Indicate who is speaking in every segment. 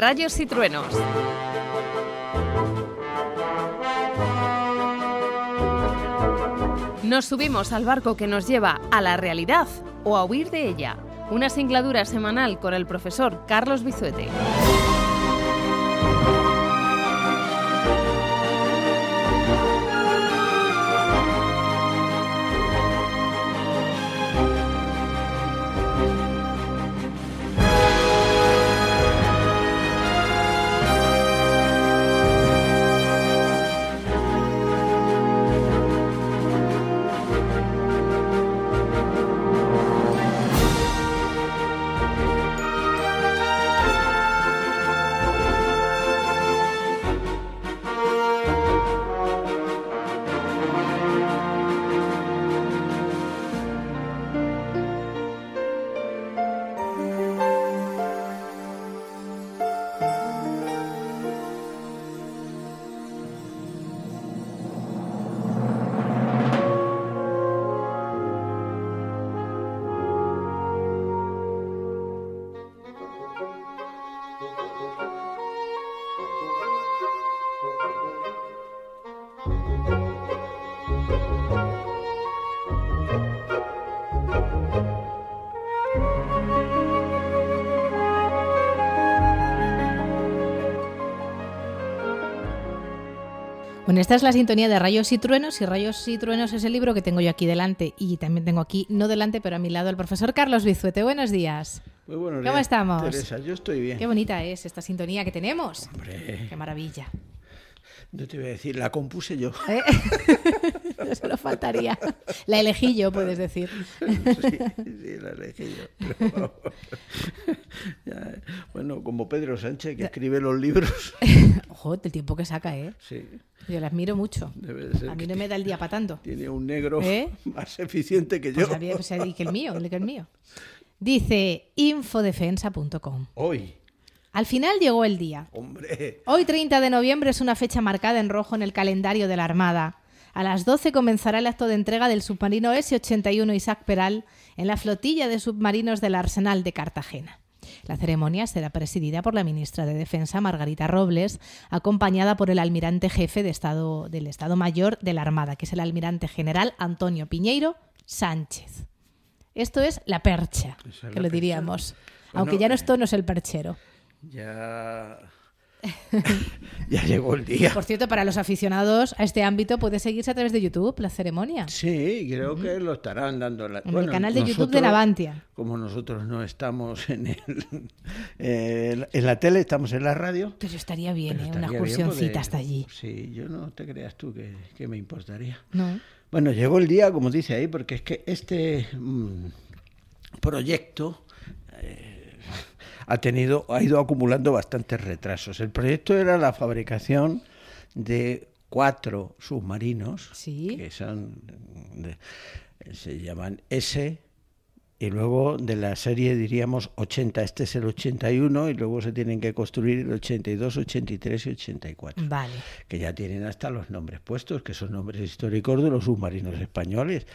Speaker 1: Rayos y truenos. Nos subimos al barco que nos lleva a la realidad o a huir de ella. Una singladura semanal con el profesor Carlos Bizuete.
Speaker 2: Bueno, esta es la sintonía de Rayos y Truenos y Rayos y Truenos es el libro que tengo yo aquí delante y también tengo aquí, no delante, pero a mi lado el profesor Carlos Bizuete. Buenos días.
Speaker 3: Muy buenos
Speaker 2: ¿Cómo
Speaker 3: días,
Speaker 2: estamos?
Speaker 3: Teresa, yo estoy bien.
Speaker 2: Qué bonita es esta sintonía que tenemos.
Speaker 3: Hombre,
Speaker 2: Qué maravilla.
Speaker 3: No te voy a decir, la compuse yo.
Speaker 2: ¿Eh? Solo faltaría. La elegí yo, puedes decir.
Speaker 3: sí, sí, la elegí yo. Ya, bueno, como Pedro Sánchez, que escribe los libros.
Speaker 2: Ojo, el tiempo que saca, ¿eh?
Speaker 3: Sí,
Speaker 2: Yo la admiro mucho.
Speaker 3: debe de ser
Speaker 2: A mí no me da el día para tanto.
Speaker 3: tiene un negro
Speaker 2: ¿Eh?
Speaker 3: más eficiente que yo.
Speaker 2: Pues había- pues, que el mío, que el mío. Dice infodefensa.com.
Speaker 3: Hoy,
Speaker 2: Al final llegó el día.
Speaker 3: hombre,
Speaker 2: Hoy 30 de noviembre es una fecha marcada en rojo en el calendario de la Armada. A las 12 comenzará el acto de entrega del submarino S-81 Isaac Peral en la flotilla de submarinos del Arsenal de Cartagena. La ceremonia será presidida por la ministra de Defensa, Margarita Robles, acompañada por el almirante jefe de Estado, del Estado Mayor de la Armada, que es el almirante general Antonio Piñeiro Sánchez. Esto es la percha,
Speaker 3: es
Speaker 2: que
Speaker 3: la
Speaker 2: lo
Speaker 3: percha.
Speaker 2: diríamos.
Speaker 3: Bueno,
Speaker 2: Aunque ya no esto no es el perchero.
Speaker 3: Ya. ya llegó el día.
Speaker 2: Por cierto, para los aficionados a este ámbito puede seguirse a través de YouTube la ceremonia.
Speaker 3: Sí, creo que lo estarán dando. La...
Speaker 2: En el canal de YouTube de Navantia.
Speaker 3: Como nosotros no estamos en, el, eh, en la tele, estamos en la radio.
Speaker 2: Pero estaría bien,
Speaker 3: Pero
Speaker 2: ¿eh? Una
Speaker 3: estaría
Speaker 2: excursioncita hasta allí.
Speaker 3: Sí, yo no te creas tú que, que me importaría.
Speaker 2: ¿No?
Speaker 3: Bueno, llegó el día, como dice ahí, porque es que este mm, proyecto eh, ha tenido, ha ido acumulando bastantes retrasos. El proyecto era la fabricación de cuatro submarinos
Speaker 2: Sí.
Speaker 3: que son de- se llaman S y luego de la serie diríamos 80, este es el 81 y luego se tienen que construir el 82, 83 y 84
Speaker 2: Vale.
Speaker 3: que ya tienen hasta los nombres puestos, que son nombres históricos de los submarinos españoles.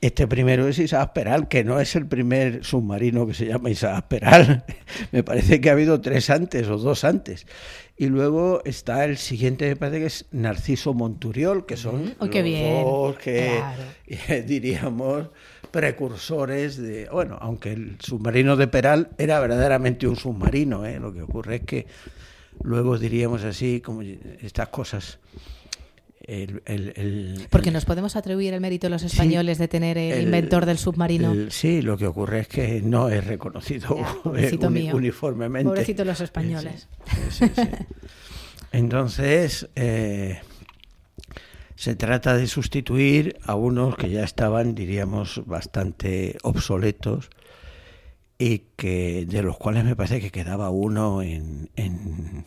Speaker 3: Este primero es Isaac Peral, que no es el primer submarino que se llama Isaac Peral. Me parece que ha habido tres antes o dos antes. Y luego está el siguiente, me parece que es Narciso Monturiol, que son
Speaker 2: Oh,
Speaker 3: los
Speaker 2: bien.
Speaker 3: dos que
Speaker 2: Claro.
Speaker 3: eh, diríamos precursores de, bueno, aunque el submarino de Peral era verdaderamente un submarino, ¿eh? lo que ocurre es que luego diríamos así, como estas cosas, el, el- el-
Speaker 2: Porque nos podemos atribuir el mérito a los españoles de tener el, inventor del submarino.
Speaker 3: sí, lo que ocurre es que no es reconocido
Speaker 2: Ya,
Speaker 3: eh,
Speaker 2: pobrecito
Speaker 3: uni- uniformemente.
Speaker 2: Pobrecitos los españoles.
Speaker 3: Sí, sí, sí. Entonces, eh, Se trata de sustituir a unos que ya estaban, diríamos, bastante obsoletos y que de los cuales me parece que quedaba uno en, en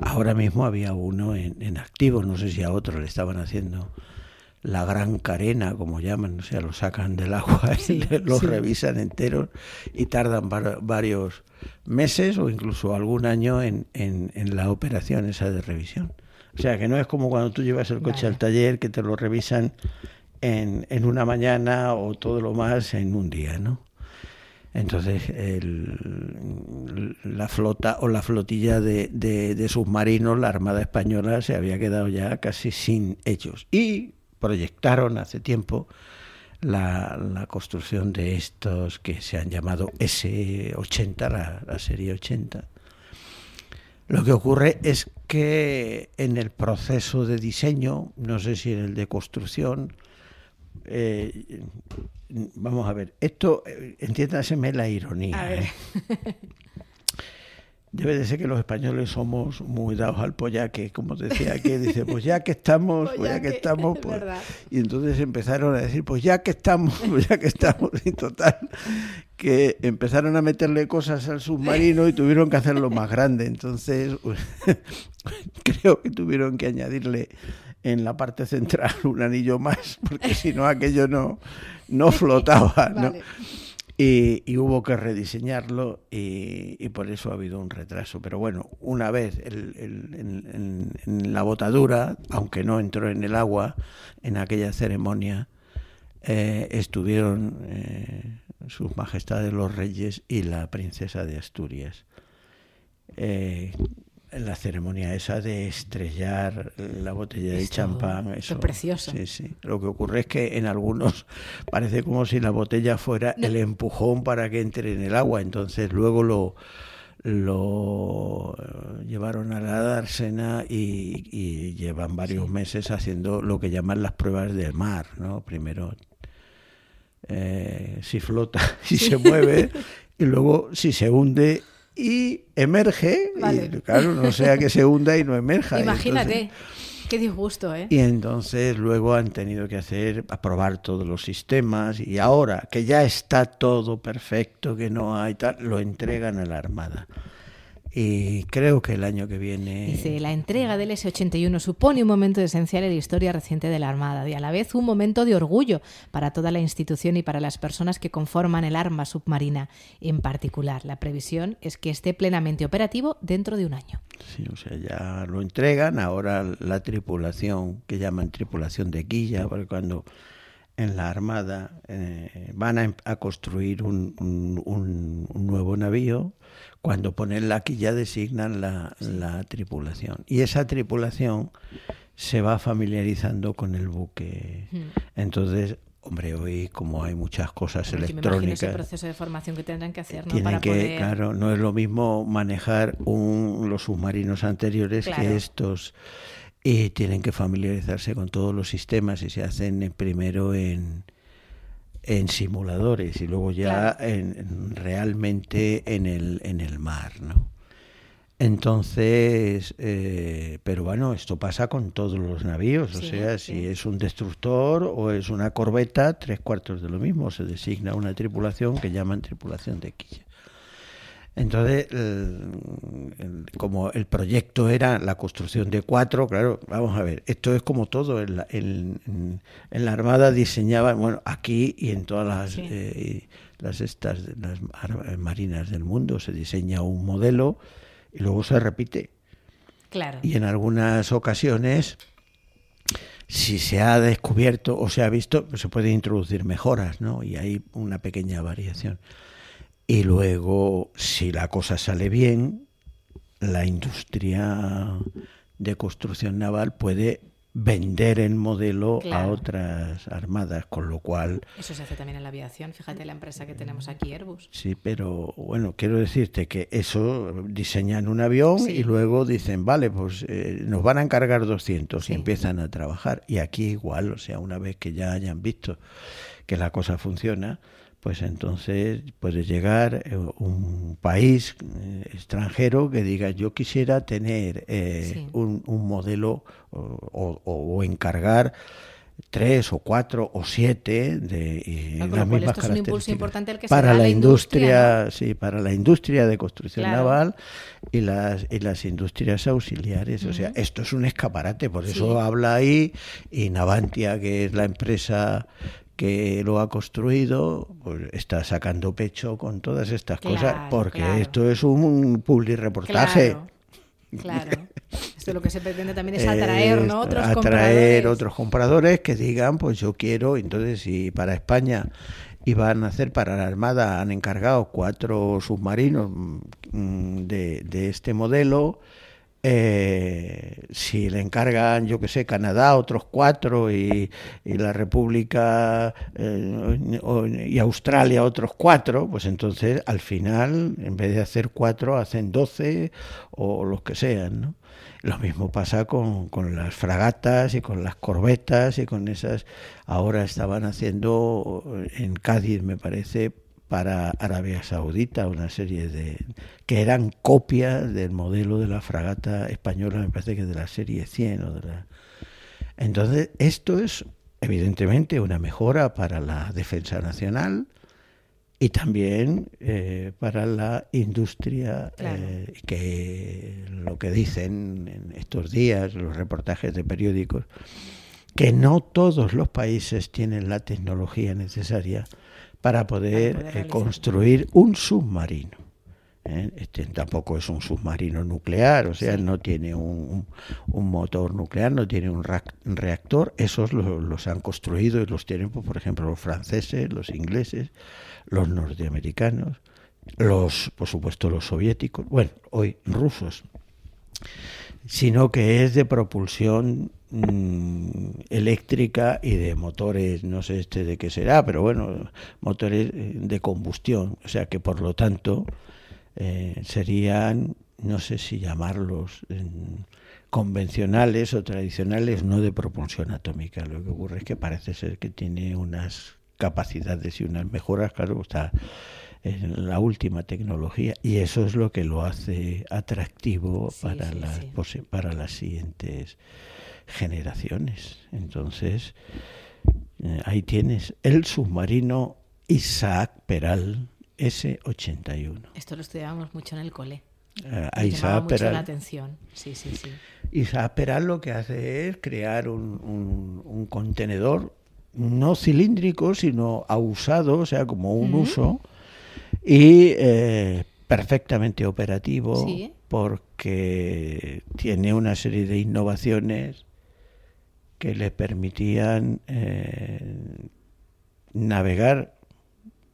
Speaker 3: ahora mismo había uno en, en, activo, no sé si a otro le estaban haciendo la gran carena, como llaman, o sea, lo sacan del agua, sí, lo sí. revisan enteros y tardan varios meses o incluso algún año en, en, en, la operación esa de revisión. O sea, que no es como cuando tú llevas el coche vale. al taller que te lo revisan en, en una mañana o todo lo más en un día, ¿no? Entonces, la flota o la flotilla de, de, submarinos, la Armada Española, se había quedado ya casi sin ellos. Y proyectaron hace tiempo la, construcción de estos que se han llamado S-80, la, la serie 80. Lo que ocurre es que en el proceso de diseño, no sé si en el de construcción, eh, vamos a ver, esto, eh, entiéndaseme la ironía. ¿eh? Debe de ser que los españoles somos muy dados al pollaque, como decía aquí, dice, pues ya que estamos, pues ya que estamos, pues... Y entonces empezaron a decir, pues ya que estamos, pues ya que estamos, y total, que empezaron a meterle cosas al submarino y tuvieron que hacerlo más grande. Entonces, creo que tuvieron que añadirle en la parte central un anillo más, porque si no aquello no, no flotaba, ¿no? Vale. Y, y, hubo que rediseñarlo y, y, por eso ha habido un retraso. Pero bueno, una vez el, el, en, en, la botadura, aunque no entró en el agua en aquella ceremonia, eh, estuvieron eh, sus majestades los reyes y la princesa de Asturias. Eh, la ceremonia esa de estrellar la botella de champán. Eso
Speaker 2: es precioso.
Speaker 3: Sí, sí. Lo que ocurre es que en algunos parece como si la botella fuera no. el empujón para que entre en el agua. Entonces luego lo, lo llevaron a la dársena y, y llevan varios sí. meses haciendo lo que llaman las pruebas del mar. ¿no? Primero eh, si flota, si se mueve y luego si se hunde y emerge, vale. y claro, no sea que se hunda y no emerja.
Speaker 2: Imagínate. Entonces, Qué disgusto, ¿eh?
Speaker 3: Y entonces luego han tenido que hacer, aprobar todos los sistemas y ahora que ya está todo perfecto, que no hay tal, lo entregan a la Armada. Y creo que el año que viene.
Speaker 2: Dice: La entrega del S-81 supone un momento esencial en la historia reciente de la Armada y a la vez un momento de orgullo para toda la institución y para las personas que conforman el arma submarina. En particular, la previsión es que esté plenamente operativo dentro de un año.
Speaker 3: Sí, o sea, ya lo entregan. Ahora la tripulación, que llaman tripulación de quilla, porque cuando en la Armada eh, van a, a construir un, un, nuevo navío cuando ponen la quilla designan la, sí. la, tripulación. Y esa tripulación se va familiarizando con el buque. Mm. Entonces, hombre, hoy como hay muchas cosas
Speaker 2: Porque
Speaker 3: electrónicas...
Speaker 2: ese proceso de formación que tendrán que hacer, ¿no?
Speaker 3: Tienen
Speaker 2: Para
Speaker 3: que,
Speaker 2: poder...
Speaker 3: claro, no es lo mismo manejar un, los submarinos anteriores claro. que estos. Y tienen que familiarizarse con todos los sistemas y se hacen primero en en simuladores y luego ya claro. en, en, realmente en el, en el mar, ¿no? Entonces, eh, pero bueno, esto pasa con todos los navíos, sí, o sea, sí. si es un destructor o es una corbeta, tres cuartos de lo mismo, se designa una tripulación que llaman tripulación de quilla. Entonces, el, el, como el proyecto era la construcción de cuatro, claro, vamos a ver, esto es como todo, en la, en, en la Armada diseñaban, bueno, aquí y en todas las, sí. eh, las, estas, las marinas del mundo se diseña un modelo y luego se repite.
Speaker 2: Claro.
Speaker 3: Y en algunas ocasiones, si se ha descubierto o se ha visto, pues se puede introducir mejoras, ¿no? Y hay una pequeña variación. Y luego, si la cosa sale bien, la industria de construcción naval puede vender el modelo claro. a otras armadas, con lo cual...
Speaker 2: Eso se hace también en la aviación, fíjate la empresa que tenemos aquí, Airbus.
Speaker 3: Sí, pero bueno, quiero decirte que eso diseñan un avión sí. y luego dicen, vale, pues eh, nos van a encargar 200 sí. y empiezan a trabajar. Y aquí igual, o sea, una vez que ya hayan visto que la cosa funciona, pues entonces puede llegar eh, un país eh, extranjero que diga yo quisiera tener eh, un, un, modelo o, o, encargar tres o cuatro o siete de las mismas características. para la, industria, sí para la industria de construcción naval y las y las industrias auxiliares. O sea esto es un escaparate por eso habla ahí y Navantia que es la empresa que lo ha construido pues está sacando pecho con todas estas cosas porque esto es un public reportaje.
Speaker 2: Claro. Esto lo que se pretende también es atraer, ¿no?
Speaker 3: Otros atraer otros compradores que digan, pues yo quiero, entonces si para España iban a hacer para la Armada, han encargado cuatro submarinos mm, de, de este modelo, eh, si le encargan, yo que sé, Canadá otros cuatro y, la República eh, y Australia otros cuatro, pues entonces al final, en vez de hacer cuatro, hacen doce o los que sean. ¿no? Lo mismo pasa con, con las fragatas y con las corbetas y con esas. Ahora estaban haciendo en Cádiz, me parece, para Arabia Saudita, una serie de que eran copias del modelo de la fragata española, me parece que de la serie 100 o de la... Entonces, esto es evidentemente una mejora para la defensa nacional y también eh, para la industria, eh, que lo que dicen en estos días los reportajes de periódicos, que no todos los países tienen la tecnología necesaria para poder, eh, construir un submarino. ¿eh? Este tampoco es un submarino nuclear, o sea, no tiene un, motor nuclear, no tiene un, reactor. Esos los, han construido y los tienen, pues, por ejemplo, los franceses, los ingleses, los norteamericanos, los, por supuesto, los soviéticos, bueno, hoy rusos, sino que es de propulsión Mm, eléctrica y de motores, no sé este de qué será, pero bueno, motores eh, de combustión, o sea que por lo tanto eh, serían, no sé si llamarlos convencionales o tradicionales, no de propulsión atómica. Lo que ocurre es que parece ser que tiene unas capacidades y unas mejoras, claro, está en la última tecnología y eso es lo que lo hace atractivo para, las, para las siguientes generaciones. Entonces, eh, ahí tienes el submarino Isaac Peral S-81.
Speaker 2: Esto lo estudiábamos mucho en el cole.
Speaker 3: A Isaac mucho Peral.
Speaker 2: la atención. Sí, sí, sí.
Speaker 3: Isaac Peral lo que hace es crear un, un, contenedor no cilíndrico, sino ausado, o sea, como un uso, y eh, perfectamente operativo, porque tiene una serie de innovaciones que le permitían eh, navegar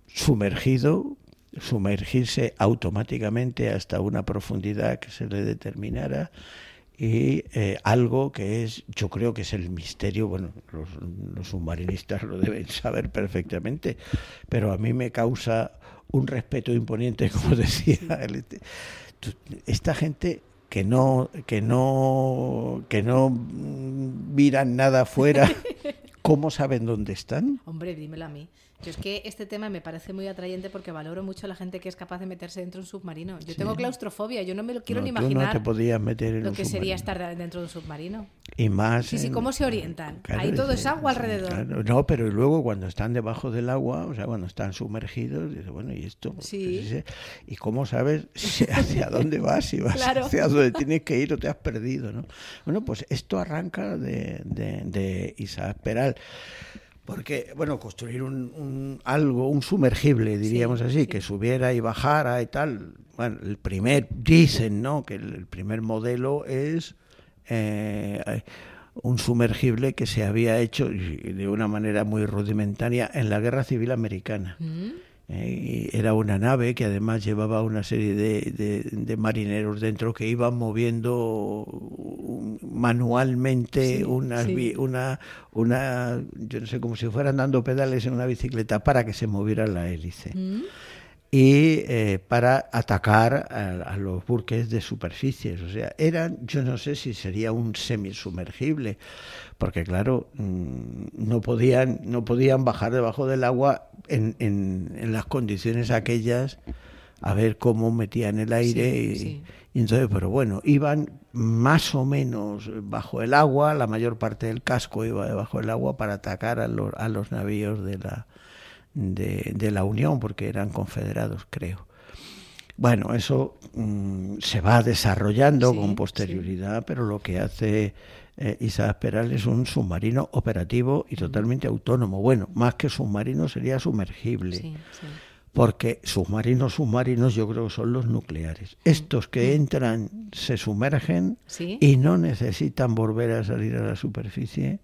Speaker 3: sumergido, sumergirse automáticamente hasta una profundidad que se le determinara y eh, algo que es, yo creo que es el misterio, bueno, los, submarinistas lo deben saber perfectamente, pero a mí me causa un respeto imponiente, como decía, este, esta gente que no que no que no miran nada afuera ¿cómo saben dónde están?
Speaker 2: Hombre, dímelo a mí. Yo es que este tema me parece muy atrayente porque valoro mucho a la gente que es capaz de meterse dentro de un submarino. Yo tengo claustrofobia, yo no me lo quiero ni imaginar.
Speaker 3: no te podías meter en
Speaker 2: lo que sería estar dentro de un submarino.
Speaker 3: Y más.
Speaker 2: Sí, sí, ¿cómo se orientan? Ahí todo es agua alrededor.
Speaker 3: no, pero luego cuando están debajo del agua, o sea, cuando están sumergidos, dices, bueno, ¿y esto?
Speaker 2: Sí.
Speaker 3: ¿Y cómo sabes hacia dónde vas? Si vas hacia dónde tienes que ir o te has perdido, ¿no? Bueno, pues esto arranca de, de, de Isaac Peral. Porque, bueno, construir un, algo, un sumergible, diríamos así, que subiera y bajara y tal. Bueno, el primer, dicen, ¿no? Que el, primer modelo es eh, un sumergible que se había hecho de una manera muy rudimentaria en la Guerra Civil Americana. Mm. Eh, era una nave que además llevaba una serie de, de, marineros dentro que iban moviendo manualmente una, una, una, yo no sé, como si fueran dando pedales en una bicicleta para que se moviera la hélice. Mm. y eh, para atacar a, los buques de superficies. O sea, eran, yo no sé si sería un semisumergible, porque claro, mm, no podían, no podían bajar debajo del agua en, en, las condiciones aquellas a ver cómo metían el aire y, entonces, pero bueno, iban más o menos bajo el agua, la mayor parte del casco iba debajo del agua para atacar a los, a los navíos de la, de, la Unión, porque eran confederados, creo. Bueno, eso mm, se va desarrollando con posterioridad, pero lo que hace eh, Isaac Peral es un submarino operativo y totalmente autónomo. Bueno, más que submarino sería sumergible. porque submarinos, submarinos yo creo que son los nucleares. Estos que entran se sumergen y no necesitan volver a salir a la superficie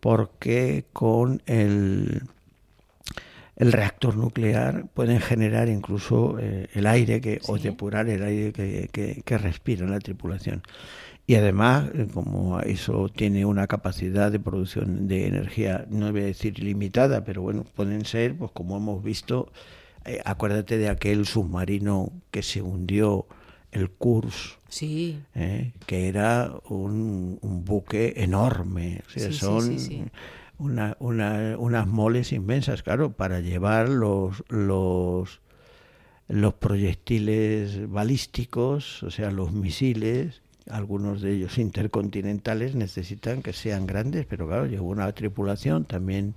Speaker 3: porque con el el reactor nuclear pueden generar incluso eh, el aire que, o depurar el aire que, que, respira la tripulación. Y además, eh, como eso tiene una capacidad de producción de energía, no voy a decir limitada, pero bueno, pueden ser, pues como hemos visto, eh, acuérdate de aquel submarino que se hundió, el Kurs,
Speaker 2: sí.
Speaker 3: que era un, buque enorme. O sea, son una, una, unas moles inmensas, claro, para llevar los, los, los proyectiles balísticos, o sea, los misiles, algunos de ellos intercontinentales, necesitan que sean grandes, pero claro, lleva una tripulación también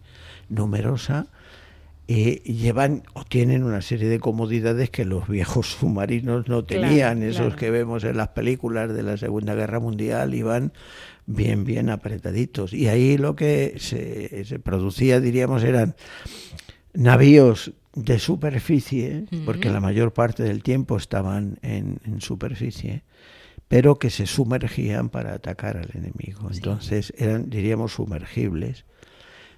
Speaker 3: numerosa y llevan o tienen una serie de comodidades que los viejos submarinos no tenían, esos que vemos en las películas de la Segunda Guerra Mundial, iban bien, bien apretaditos. Y ahí lo que se, se producía, diríamos, eran navíos de superficie, porque la mayor parte del tiempo estaban en, superficie, pero que se sumergían para atacar al enemigo. Entonces eran, diríamos, sumergibles,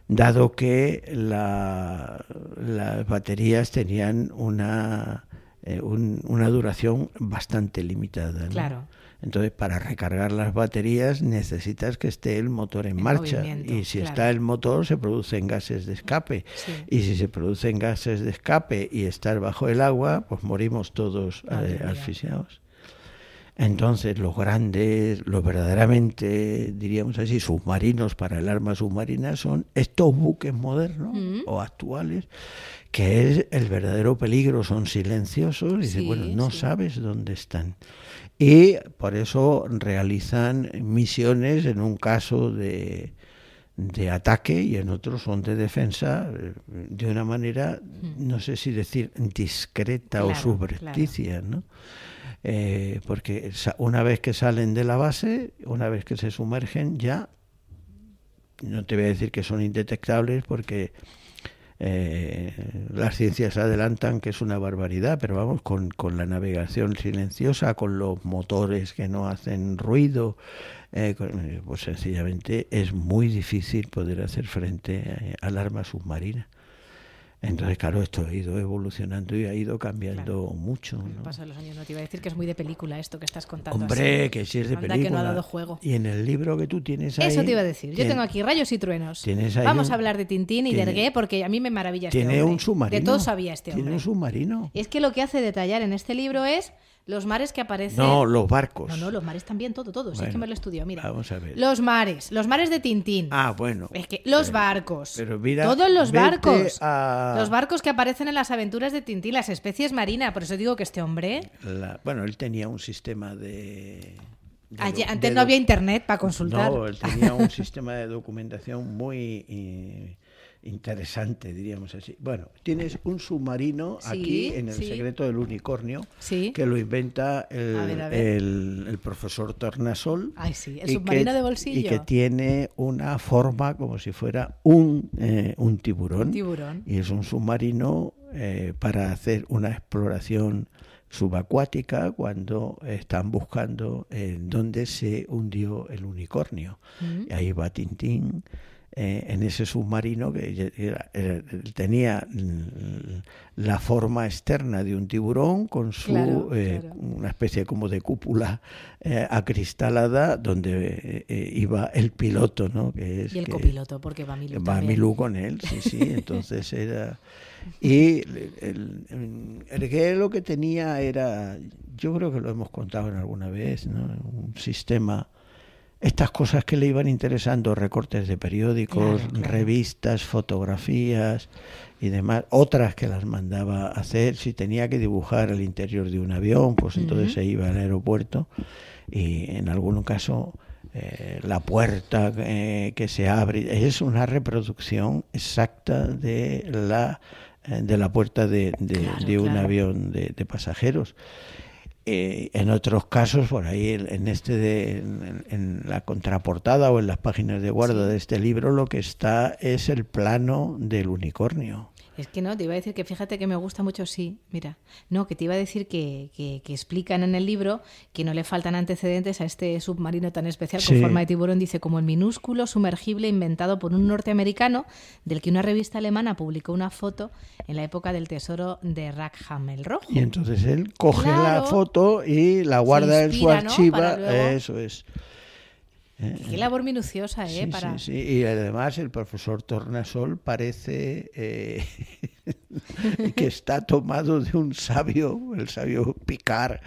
Speaker 3: dado que las baterías tenían una, eh, una duración bastante limitada.
Speaker 2: Claro.
Speaker 3: Entonces, para recargar las baterías necesitas que esté el motor en, marcha. Y si está el motor, se producen gases de escape. Y si se producen gases de escape y estar bajo el agua, pues morimos todos eh, asfixiados. Entonces, los grandes, los verdaderamente, diríamos así, submarinos para el arma submarina son estos buques modernos mm. o actuales, que es el verdadero peligro, son silenciosos y sí, bueno, no sabes dónde están y por eso realizan misiones en un caso de, de ataque y en otros son de defensa eh, de una manera, no sé si decir discreta o subrepticia, ¿no? Eh, porque una vez que salen de la base, una vez que se sumergen, ya no te voy a decir que son indetectables porque eh, las ciencias adelantan que es una barbaridad, pero vamos, con, con, la navegación silenciosa, con los motores que no hacen ruido, eh, pues sencillamente es muy difícil poder hacer frente eh, al arma submarina. Entonces, claro, esto ha ido evolucionando y ha ido cambiando mucho. ¿no?
Speaker 2: Pasa los años, no te iba a decir que es muy de película esto que estás contando.
Speaker 3: Hombre, que sí es de película.
Speaker 2: que no ha dado juego.
Speaker 3: Y en el libro que tú tienes ahí...
Speaker 2: Eso te iba a decir. Yo tengo aquí Rayos y Truenos. Vamos a hablar de Tintín y de Ergué porque a mí me maravilla este
Speaker 3: Tiene un submarino.
Speaker 2: De todo sabía este hombre.
Speaker 3: Tiene un submarino.
Speaker 2: Y es que lo que hace detallar en este libro es los mares que aparecen.
Speaker 3: No, los barcos.
Speaker 2: No, no, los mares también, todo, todo. es que me lo estudiado, mira.
Speaker 3: Vamos a ver.
Speaker 2: Los mares, los mares de Tintín.
Speaker 3: Ah, bueno.
Speaker 2: Es que los barcos.
Speaker 3: Pero mira.
Speaker 2: Todos los barcos. Los barcos que aparecen en las aventuras de Tintín, las especies marinas. Por eso digo que este hombre.
Speaker 3: bueno, él tenía un sistema de.
Speaker 2: antes no había internet para consultar.
Speaker 3: No, él tenía un sistema de documentación muy. Eh, interesante, diríamos así. Bueno, tienes un submarino aquí en el secreto del unicornio que lo inventa el, profesor Tornasol.
Speaker 2: Ay, sí, el submarino de bolsillo.
Speaker 3: Y que tiene una forma como si fuera un, eh, un tiburón.
Speaker 2: tiburón.
Speaker 3: Y es un submarino eh, para hacer una exploración subacuática cuando están buscando en dónde se hundió el unicornio. Mm. Y ahí va Tintín eh, en ese submarino que tenía la forma externa de un tiburón con su eh, una especie como de cúpula eh, acristalada donde eh, iba el piloto, ¿no?
Speaker 2: Que es, y el copiloto, porque va Milú.
Speaker 3: Va Milú con él, sí, sí. Entonces era y el, el, lo que tenía era, yo creo que lo hemos contado en alguna vez, ¿no? un sistema estas cosas que le iban interesando, recortes de periódicos, revistas, fotografías y demás, otras que las mandaba hacer, si tenía que dibujar el interior de un avión, pues entonces se iba al aeropuerto y en algún caso eh, la puerta eh, que se abre es una reproducción exacta de la eh, de la puerta de, de, un avión de, de pasajeros. Eh, en otros casos, por ahí en este de, en, la contraportada o en las páginas de guarda de este libro, lo que está es el plano del unicornio.
Speaker 2: Es que no, te iba a decir que fíjate que me gusta mucho, sí, mira. No, que te iba a decir que, que, explican en el libro que no le faltan antecedentes a este submarino tan especial con forma de tiburón. Dice, como el minúsculo sumergible inventado por un norteamericano del que una revista alemana publicó una foto en la época del tesoro de Rackham el Rojo.
Speaker 3: Y entonces él coge la foto y la guarda en su archivo. Eso es.
Speaker 2: Qué labor minuciosa, ¿eh?
Speaker 3: Sí, sí, Y además el profesor Tornasol parece eh, que está tomado de un sabio, el sabio Picard,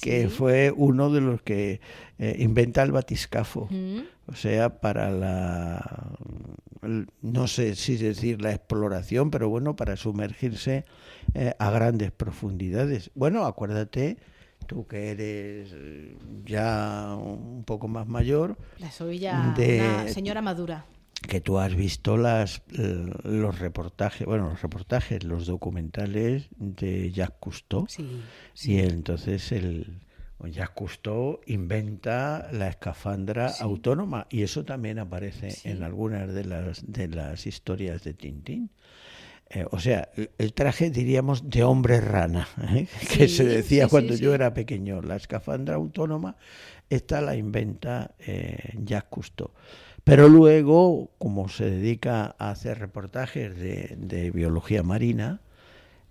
Speaker 3: que fue uno de los que eh, inventa el batiscafo. O sea, para la, no sé si decir la exploración, pero bueno, para sumergirse eh, a grandes profundidades. Bueno, acuérdate tú que eres eh, ya un poco más mayor.
Speaker 2: La soy ya una señora madura.
Speaker 3: Que tú has visto las, los reportajes, bueno, los reportajes, los documentales de Jacques Cousteau. Sí, Y entonces el Jacques Cousteau inventa la escafandra autónoma y eso también aparece en algunas de las, de las historias de Tintín. Eh, o sea, el traje, diríamos, de hombre rana, ¿eh? que se decía cuando yo era pequeño. La escafandra autónoma, esta la inventa eh, Jacques Cousteau. Pero luego, como se dedica a hacer reportajes de, biología marina,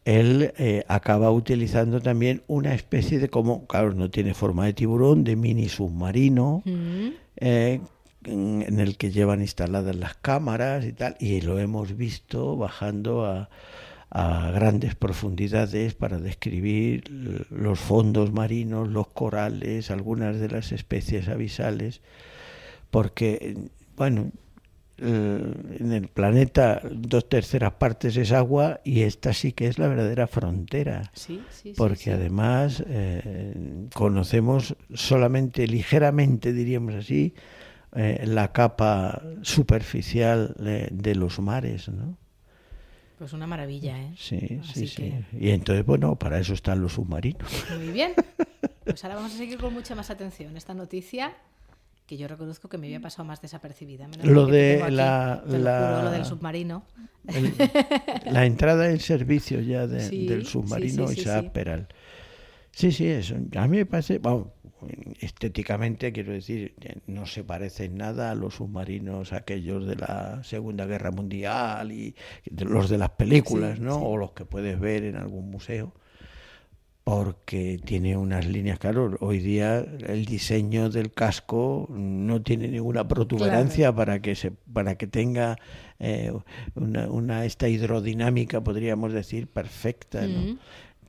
Speaker 3: él acaba utilizando también una especie de, como, claro, no tiene forma de tiburón, de mini submarino, mm en, el que llevan instaladas las cámaras y tal, y lo hemos visto bajando a, a grandes profundidades para describir los fondos marinos, los corales, algunas de las especies avisales, porque, bueno, en el planeta dos terceras partes es agua y esta sí que es la verdadera frontera. porque además eh, conocemos solamente ligeramente, diríamos así, eh, la capa superficial de, los mares, ¿no?
Speaker 2: Pues una maravilla, ¿eh?
Speaker 3: Sí, sí, sí. Y entonces, bueno, para eso están los submarinos.
Speaker 2: Muy bien. Pues ahora vamos a seguir con mucha más atención esta noticia que yo reconozco que me había pasado más desapercibida.
Speaker 3: lo de la,
Speaker 2: lo del submarino.
Speaker 3: la entrada en servicio ya del submarino sí, Isaac Peral. Sí, sí, eso. A mí me parece, bueno, estéticamente, quiero decir, no se parece en nada a los submarinos aquellos de la Segunda Guerra Mundial y los de las películas, ¿no? O los que puedes ver en algún museo, porque tiene unas líneas, claro, hoy día el diseño del casco no tiene ninguna protuberancia para que se, para que tenga eh, una, una, esta hidrodinámica, podríamos decir, perfecta, ¿no?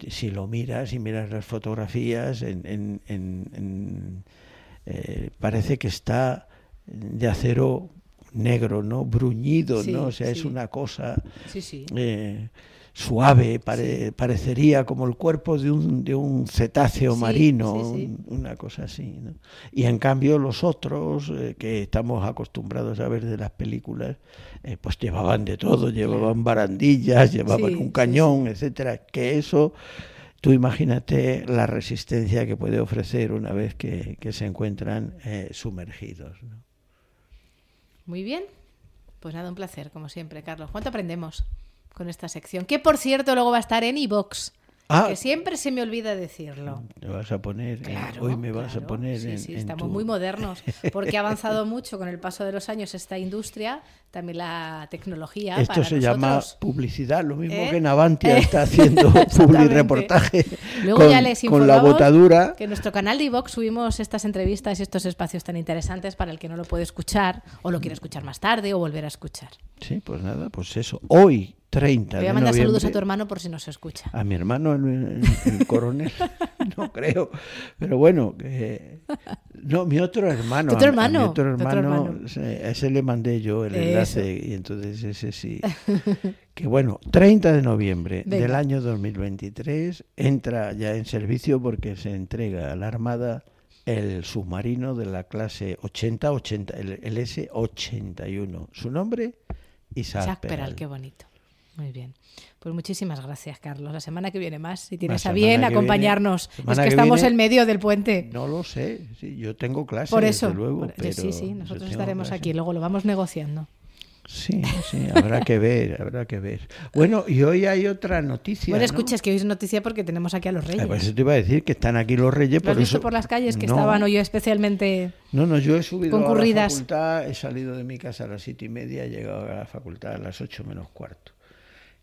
Speaker 3: Si lo miras y miras las fotografías, en, en, eh, parece que está de acero negro, ¿no? Bruñido, ¿no? O sea, es una cosa eh, suave, parecería como el cuerpo de un, de un cetáceo marino, una cosa así, ¿no? Y en cambio los otros, eh, que estamos acostumbrados a ver de las películas, eh, pues llevaban de todo, llevaban barandillas, llevaban un cañón, etcétera, que eso tú imagínate la resistencia que puede ofrecer una vez que, se encuentran eh, sumergidos.
Speaker 2: Muy bien, pues nada, un placer, como siempre, Carlos. ¿Cuánto aprendemos con esta sección? Que por cierto luego va a estar en iVox.
Speaker 3: Ah.
Speaker 2: Que siempre se me olvida decirlo.
Speaker 3: Me vas a poner, en-
Speaker 2: Claro,
Speaker 3: hoy me vas a poner
Speaker 2: Sí,
Speaker 3: en,
Speaker 2: sí,
Speaker 3: en
Speaker 2: estamos
Speaker 3: tu-
Speaker 2: muy modernos porque ha avanzado mucho con el paso de los años esta industria, también la tecnología.
Speaker 3: Esto
Speaker 2: para
Speaker 3: se llama publicidad, lo mismo
Speaker 2: ¿Eh?
Speaker 3: que Navantia
Speaker 2: Eh,
Speaker 3: está haciendo
Speaker 2: exactamente.
Speaker 3: reportaje
Speaker 2: Luego
Speaker 3: con,
Speaker 2: ya les
Speaker 3: con la botadura.
Speaker 2: que en nuestro canal de iVox subimos estas entrevistas y estos espacios tan interesantes para el que no lo puede escuchar o lo quiere escuchar más tarde o volver a escuchar.
Speaker 3: Sí, pues nada, pues eso. Hoy, 30
Speaker 2: Te voy a mandar saludos a tu hermano por si no se escucha.
Speaker 3: A mi hermano, el, el- el coronel, no creo. Pero bueno, que- no, mi otro hermano.
Speaker 2: ¿Tu otro
Speaker 3: a- a mi
Speaker 2: hermano?
Speaker 3: otro
Speaker 2: ¿Tu otro
Speaker 3: hermano,
Speaker 2: hermano?
Speaker 3: a ese le mandé yo el
Speaker 2: Eso.
Speaker 3: enlace y entonces ese sí. Que bueno, 30 de noviembre
Speaker 2: Venga.
Speaker 3: del año 2023 entra ya en servicio porque se entrega a la Armada el submarino de la clase 80, 80 el, el S-81. Su nombre, Isaac,
Speaker 2: Isaac
Speaker 3: Peral.
Speaker 2: Peral, qué bonito. Muy bien. Pues muchísimas gracias, Carlos. La semana que viene más, si tienes a bien acompañarnos.
Speaker 3: viene-
Speaker 2: es que
Speaker 3: que
Speaker 2: estamos
Speaker 3: viene-
Speaker 2: en medio del puente.
Speaker 3: No lo sé, sí, yo tengo clases,
Speaker 2: Por eso,
Speaker 3: desde luego.
Speaker 2: por-
Speaker 3: pero
Speaker 2: sí, sí, nosotros estaremos
Speaker 3: clases.
Speaker 2: aquí, luego lo vamos negociando.
Speaker 3: Sí, sí, habrá que ver, habrá que ver. Bueno, y hoy hay otra noticia.
Speaker 2: bueno,
Speaker 3: ¿no?
Speaker 2: escucha, es que hoy es noticia porque tenemos aquí a los
Speaker 3: Ah,
Speaker 2: reyes.
Speaker 3: pues eso te iba a decir que están aquí los reyes.
Speaker 2: ¿Lo
Speaker 3: por
Speaker 2: has visto
Speaker 3: eso-
Speaker 2: por las calles que
Speaker 3: No,
Speaker 2: estaban hoy especialmente...
Speaker 3: No, no, yo he subido a la
Speaker 2: concurridas?
Speaker 3: facultad, he salido de mi casa a las siete y media, he llegado a la facultad a las ocho menos cuarto.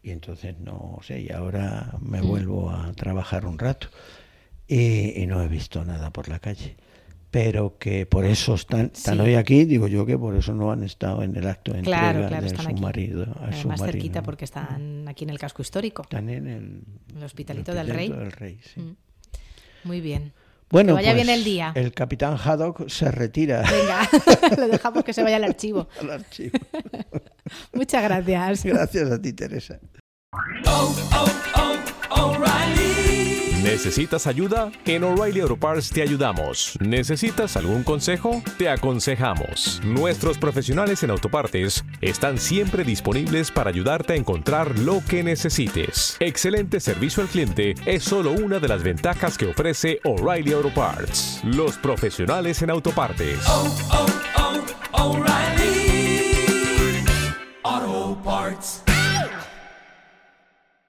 Speaker 3: Y entonces no sé, y ahora me
Speaker 2: Mm.
Speaker 3: vuelvo a trabajar un rato. Y, y no he visto nada por la calle. Pero que por eso están, están
Speaker 2: Sí.
Speaker 3: hoy aquí, digo yo que por eso no han estado en el acto de entrega
Speaker 2: Claro, claro,
Speaker 3: del
Speaker 2: están aquí.
Speaker 3: submarino. al
Speaker 2: eh, más cerquita porque están aquí en el casco histórico.
Speaker 3: Están en el,
Speaker 2: El Hospitalito
Speaker 3: el
Speaker 2: del Rey.
Speaker 3: Hospitalito del Rey, sí.
Speaker 2: Mm. Muy bien.
Speaker 3: Bueno,
Speaker 2: Que vaya
Speaker 3: pues,
Speaker 2: bien el día.
Speaker 3: El capitán Haddock se retira
Speaker 2: Venga, lo dejamos que se vaya al archivo.
Speaker 3: al archivo.
Speaker 2: Muchas gracias.
Speaker 3: Gracias a ti, Teresa.
Speaker 4: ¿Necesitas ayuda? En O'Reilly Auto Parts te ayudamos. ¿Necesitas algún consejo? Te aconsejamos. Nuestros profesionales en autopartes están siempre disponibles para ayudarte a encontrar lo que necesites. Excelente servicio al cliente es solo una de las ventajas que ofrece O'Reilly Auto Parts. Los profesionales en autopartes.
Speaker 5: O'Reilly Auto Parts.